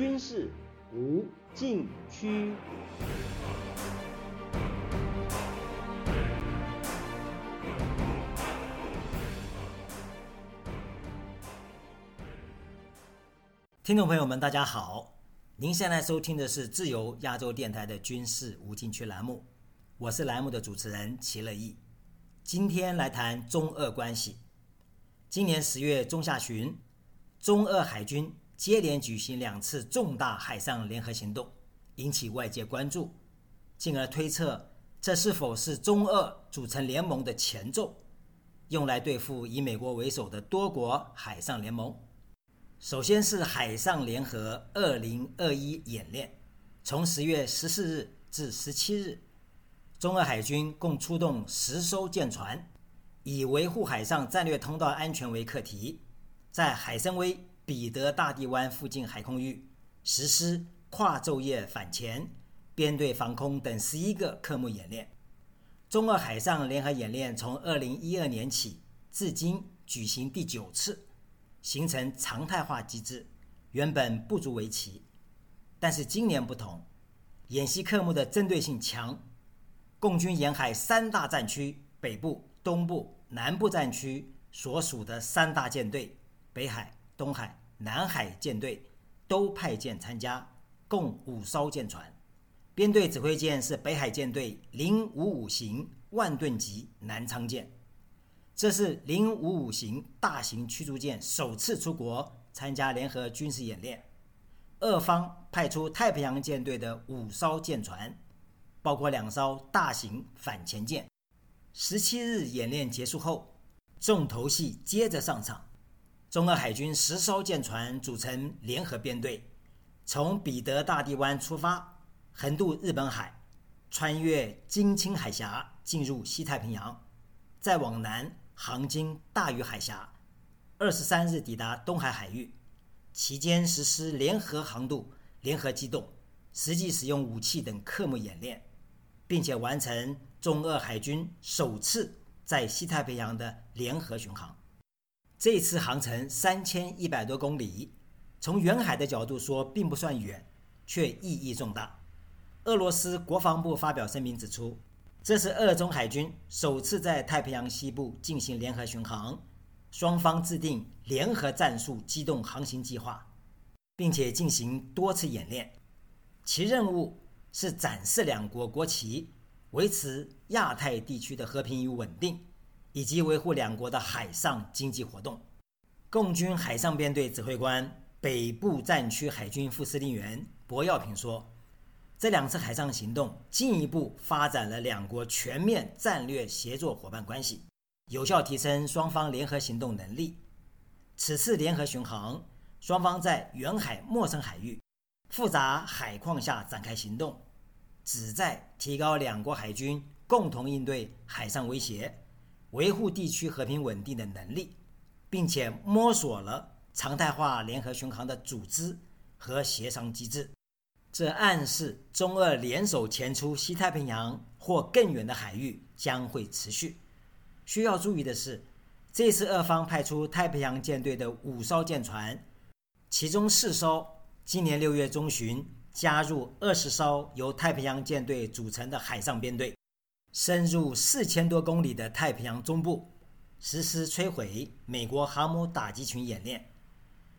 军事无禁区。听众朋友们，大家好！您现在收听的是自由亚洲电台的军事无禁区栏目，我是栏目的主持人齐乐意。今天来谈中俄关系。今年十月中下旬，中俄海军接连举行两次重大海上联合行动，引起外界关注，进而推测这是否是中俄组成联盟的前奏，用来对付以美国为首的多国海上联盟。首先是海上联合二零二一演练，从十月十四日至十七日，中俄海军共出动十艘舰船，以维护海上战略通道安全为课题，在海参崴、彼得大帝湾附近海空域实施跨昼夜反潜、编队防空等十一个科目演练。中俄海上联合演练从二零一二年起至今举行第九次。形成常态化机制，原本不足为奇，但是今年不同，演习科目的针对性强，共军沿海三大战区北部、东部、南部战区所属的三大舰队北海、东海、南海舰队都派舰参加，共五艘舰船，编队指挥舰是北海舰队零五五型万吨级南昌舰。这是零五五型大型驱逐舰首次出国参加联合军事演练，俄方派出太平洋舰队的五艘舰船，包括两艘大型反潜舰。十七日演练结束后，重头戏接着上场，中俄海军十艘舰船组成联合编队，从彼得大帝湾出发，横渡日本海，穿越金青海峡进入西太平洋，再往南。航经大隅海峡，二十三日抵达东海海域，期间实施联合航渡、联合机动、实际使用武器等科目演练，并且完成中俄海军首次在西太平洋的联合巡航。这次航程三千一百多公里，从远海的角度说并不算远，却意义重大。俄罗斯国防部发表声明指出。这是俄中海军首次在太平洋西部进行联合巡航，双方制定联合战术机动航行计划，并且进行多次演练。其任务是展示两国国旗，维持亚太地区的和平与稳定，以及维护两国的海上经济活动。共军海上编队指挥官、北部战区海军副司令员柏耀平说。这两次海上行动进一步发展了两国全面战略协作伙伴关系，有效提升双方联合行动能力。此次联合巡航，双方在远海陌生海域、复杂海况下展开行动，旨在提高两国海军共同应对海上威胁、维护地区和平稳定的能力，并且摸索了常态化联合巡航的组织和协商机制。这暗示中俄联手前出西太平洋或更远的海域将会持续。需要注意的是，这次俄方派出太平洋舰队的五艘舰船，其中四艘今年六月中旬加入二十艘由太平洋舰队组成的海上编队，深入四千多公里的太平洋中部，实施摧毁美国航母打击群演练。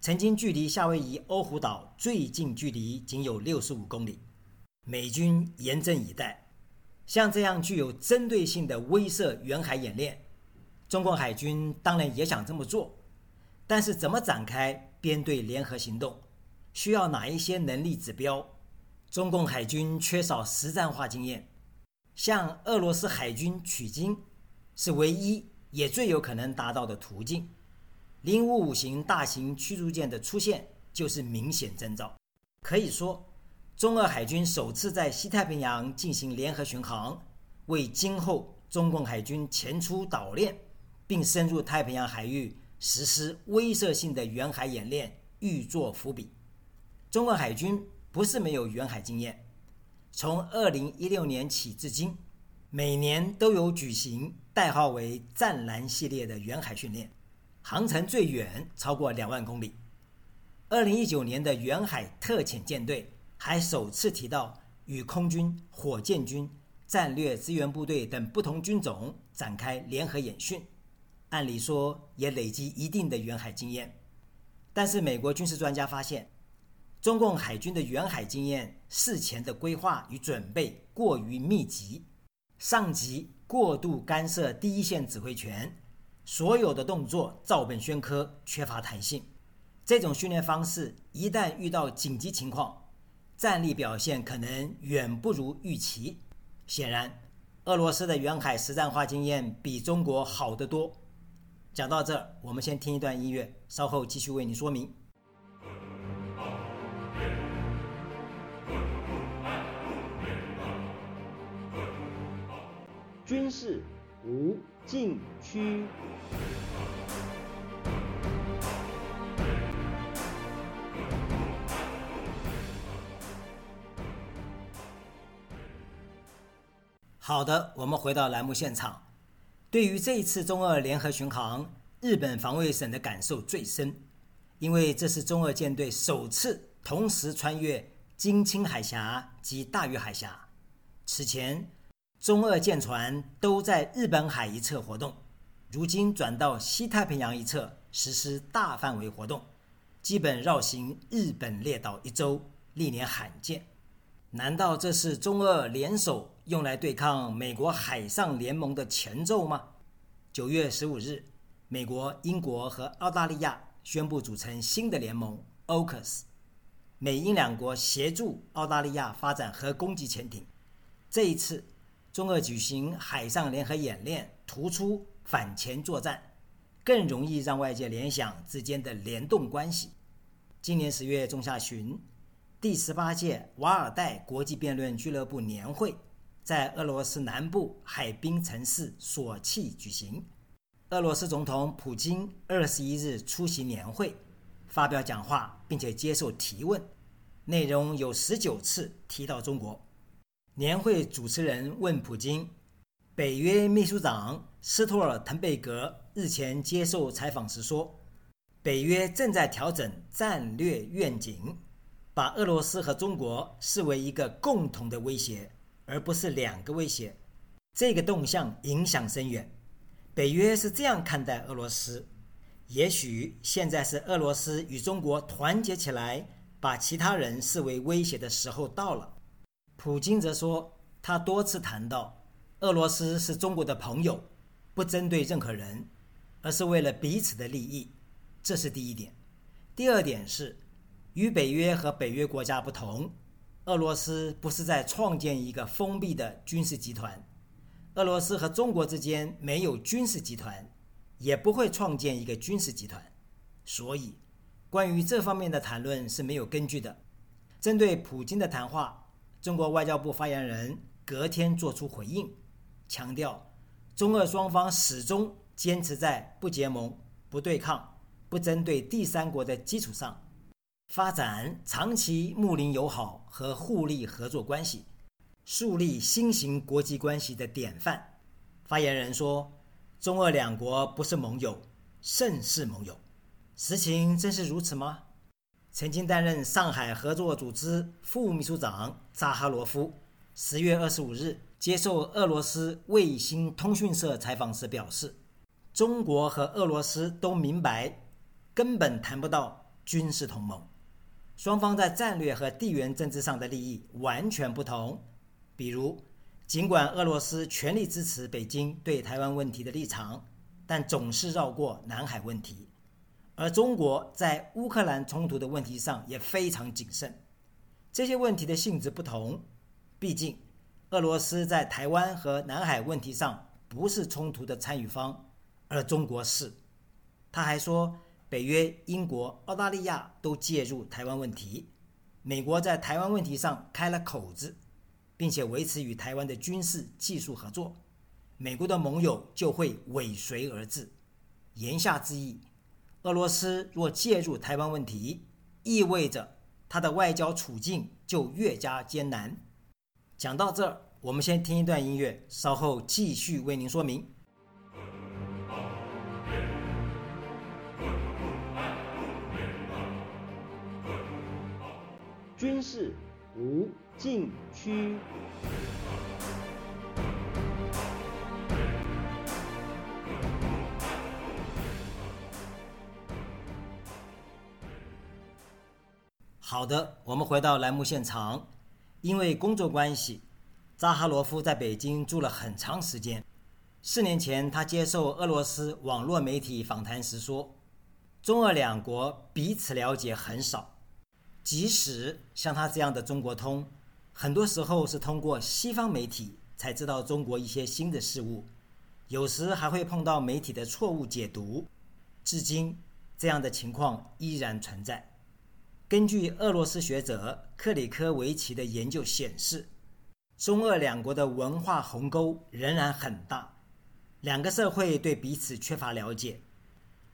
曾经距离夏威夷欧胡岛最近距离仅有六十五公里，美军严阵以待。像这样具有针对性的威慑远海演练，中共海军当然也想这么做，但是怎么展开编队联合行动，需要哪一些能力指标？中共海军缺少实战化经验，向俄罗斯海军取经是唯一也最有可能达到的途径。零五五型大型驱逐舰的出现就是明显征兆。可以说，中俄海军首次在西太平洋进行联合巡航，为今后中共海军前出岛链并深入太平洋海域实施威慑性的远海演练预作伏笔。中俄海军不是没有远海经验，从二零一六年起至今，每年都有举行代号为“湛蓝”系列的远海训练。航程最远超过两万公里，二零一九年的远海特遣舰队还首次提到与空军、火箭军、战略支援部队等不同军种展开联合演训，按理说也累积一定的远海经验。但是美国军事专家发现，中共海军的远海经验事前的规划与准备过于密集，上级过度干涉第一线指挥权。所有的动作照本宣科，缺乏弹性。这种训练方式一旦遇到紧急情况，战力表现可能远不如预期。显然，俄罗斯的远海实战化经验比中国好得多。讲到这儿，我们先听一段音乐，稍后继续为你说明。军事无禁区。好的，我们回到栏目现场。对于这一次中俄联合巡航，日本防卫省的感受最深，因为这是中俄舰队首次同时穿越金青海峡及大隅海峡。此前，中俄舰船都在日本海一侧活动，如今转到西太平洋一侧实施大范围活动，基本绕行日本列岛一周，历年罕见。难道这是中俄联手？用来对抗美国海上联盟的前奏吗？九月十五日，美国、英国和澳大利亚宣布组成新的联盟 ——AUKUS，美英两国协助澳大利亚发展核攻击潜艇。这一次，中俄举行海上联合演练，突出反潜作战，更容易让外界联想之间的联动关系。今年十月中下旬，第十八届瓦尔代国际辩论俱乐部年会。在俄罗斯南部海滨城市索契举行。俄罗斯总统普京二十一日出席年会，发表讲话，并且接受提问，内容有十九次提到中国。年会主持人问普京：“北约秘书长斯托尔滕贝格日前接受采访时说，北约正在调整战略愿景，把俄罗斯和中国视为一个共同的威胁。”而不是两个威胁，这个动向影响深远。北约是这样看待俄罗斯：也许现在是俄罗斯与中国团结起来，把其他人视为威胁的时候到了。普京则说，他多次谈到，俄罗斯是中国的朋友，不针对任何人，而是为了彼此的利益。这是第一点。第二点是，与北约和北约国家不同。俄罗斯不是在创建一个封闭的军事集团，俄罗斯和中国之间没有军事集团，也不会创建一个军事集团，所以关于这方面的谈论是没有根据的。针对普京的谈话，中国外交部发言人隔天作出回应，强调中俄双方始终坚持在不结盟、不对抗、不针对第三国的基础上。发展长期睦邻友好和互利合作关系，树立新型国际关系的典范。发言人说：“中俄两国不是盟友，胜是盟友。”实情真是如此吗？曾经担任上海合作组织副秘书长扎哈罗夫十月二十五日接受俄罗斯卫星通讯社采访时表示：“中国和俄罗斯都明白，根本谈不到军事同盟。”双方在战略和地缘政治上的利益完全不同。比如，尽管俄罗斯全力支持北京对台湾问题的立场，但总是绕过南海问题；而中国在乌克兰冲突的问题上也非常谨慎。这些问题的性质不同，毕竟俄罗斯在台湾和南海问题上不是冲突的参与方，而中国是。他还说。北约、英国、澳大利亚都介入台湾问题，美国在台湾问题上开了口子，并且维持与台湾的军事技术合作，美国的盟友就会尾随而至。言下之意，俄罗斯若介入台湾问题，意味着他的外交处境就越加艰难。讲到这儿，我们先听一段音乐，稍后继续为您说明。军事无禁区。好的，我们回到栏目现场。因为工作关系，扎哈罗夫在北京住了很长时间。四年前，他接受俄罗斯网络媒体访谈时说：“中俄两国彼此了解很少，即使像他这样的中国通，很多时候是通过西方媒体才知道中国一些新的事物，有时还会碰到媒体的错误解读。至今，这样的情况依然存在。”根据俄罗斯学者克里科维奇的研究显示，中俄两国的文化鸿沟仍然很大，两个社会对彼此缺乏了解，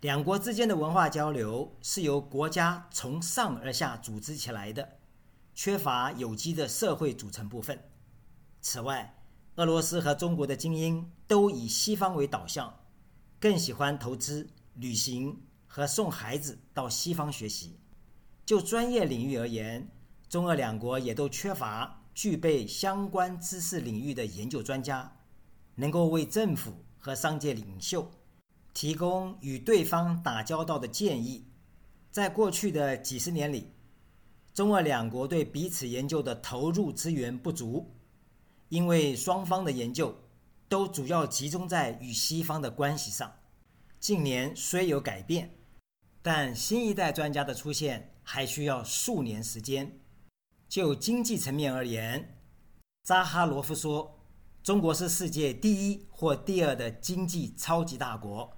两国之间的文化交流是由国家从上而下组织起来的，缺乏有机的社会组成部分。此外，俄罗斯和中国的精英都以西方为导向，更喜欢投资、旅行和送孩子到西方学习。就专业领域而言，中俄两国也都缺乏具备相关知识领域的研究专家，能够为政府和商界领袖提供与对方打交道的建议。在过去的几十年里，中俄两国对彼此研究的投入资源不足，因为双方的研究都主要集中在与西方的关系上。近年虽有改变，但新一代专家的出现。还需要数年时间。就经济层面而言，扎哈罗夫说：“中国是世界第一或第二的经济超级大国。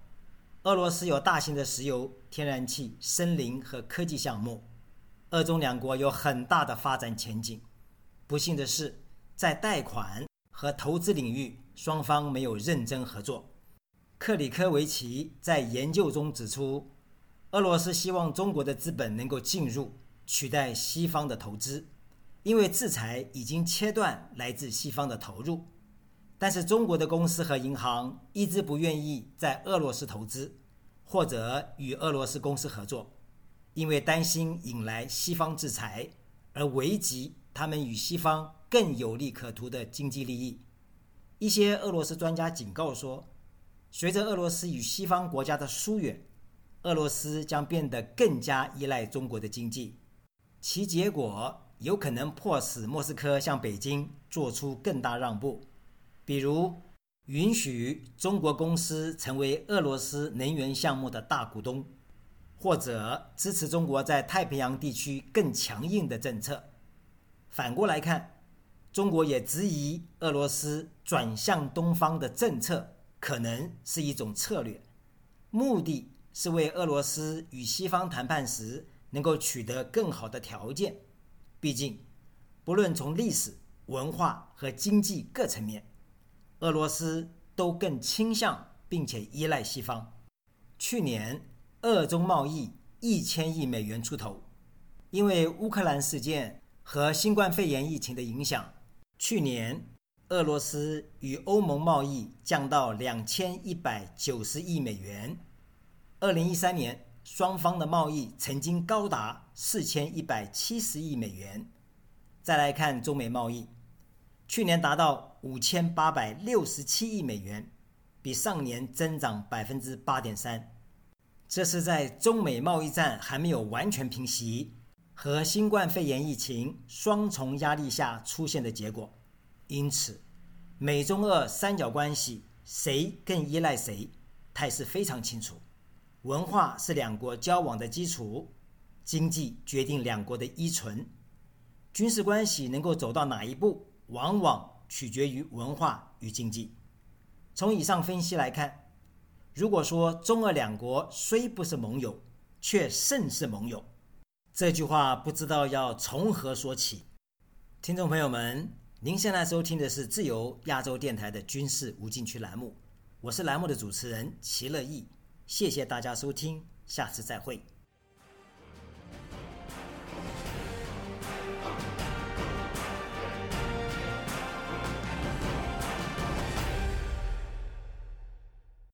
俄罗斯有大型的石油、天然气、森林和科技项目。俄中两国有很大的发展前景。不幸的是，在贷款和投资领域，双方没有认真合作。”克里科维奇在研究中指出。俄罗斯希望中国的资本能够进入，取代西方的投资，因为制裁已经切断来自西方的投入。但是中国的公司和银行一直不愿意在俄罗斯投资，或者与俄罗斯公司合作，因为担心引来西方制裁，而危及他们与西方更有利可图的经济利益。一些俄罗斯专家警告说，随着俄罗斯与西方国家的疏远。俄罗斯将变得更加依赖中国的经济，其结果有可能迫使莫斯科向北京做出更大让步，比如允许中国公司成为俄罗斯能源项目的大股东，或者支持中国在太平洋地区更强硬的政策。反过来看，中国也质疑俄罗斯转向东方的政策可能是一种策略，目的。是为俄罗斯与西方谈判时能够取得更好的条件。毕竟，不论从历史、文化和经济各层面，俄罗斯都更倾向并且依赖西方。去年，俄中贸易一千亿美元出头。因为乌克兰事件和新冠肺炎疫情的影响，去年俄罗斯与欧盟贸易降到两千一百九十亿美元。二零一三年，双方的贸易曾经高达四千一百七十亿美元。再来看中美贸易，去年达到五千八百六十七亿美元，比上年增长百分之八点三。这是在中美贸易战还没有完全平息和新冠肺炎疫情双重压力下出现的结果。因此，美中俄三角关系谁更依赖谁，态势非常清楚。文化是两国交往的基础，经济决定两国的依存，军事关系能够走到哪一步，往往取决于文化与经济。从以上分析来看，如果说中俄两国虽不是盟友，却甚是盟友，这句话不知道要从何说起。听众朋友们，您现在收听的是自由亚洲电台的军事无禁区栏目，我是栏目的主持人齐乐意。谢谢大家收听，下次再会。